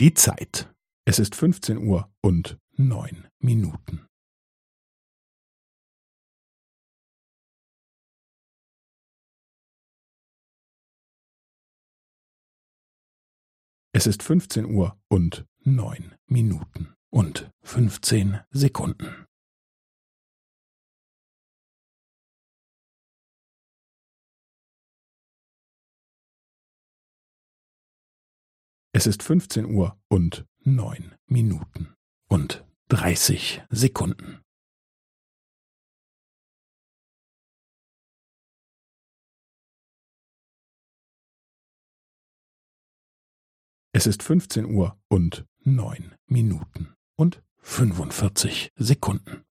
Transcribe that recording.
Die Zeit. Es ist 15 Uhr und neun Minuten. Es ist 15 Uhr und neun Minuten und 15 Sekunden. Es ist 15 Uhr und neun Minuten und 30 Sekunden. Es ist 15 Uhr und neun Minuten und 45 Sekunden.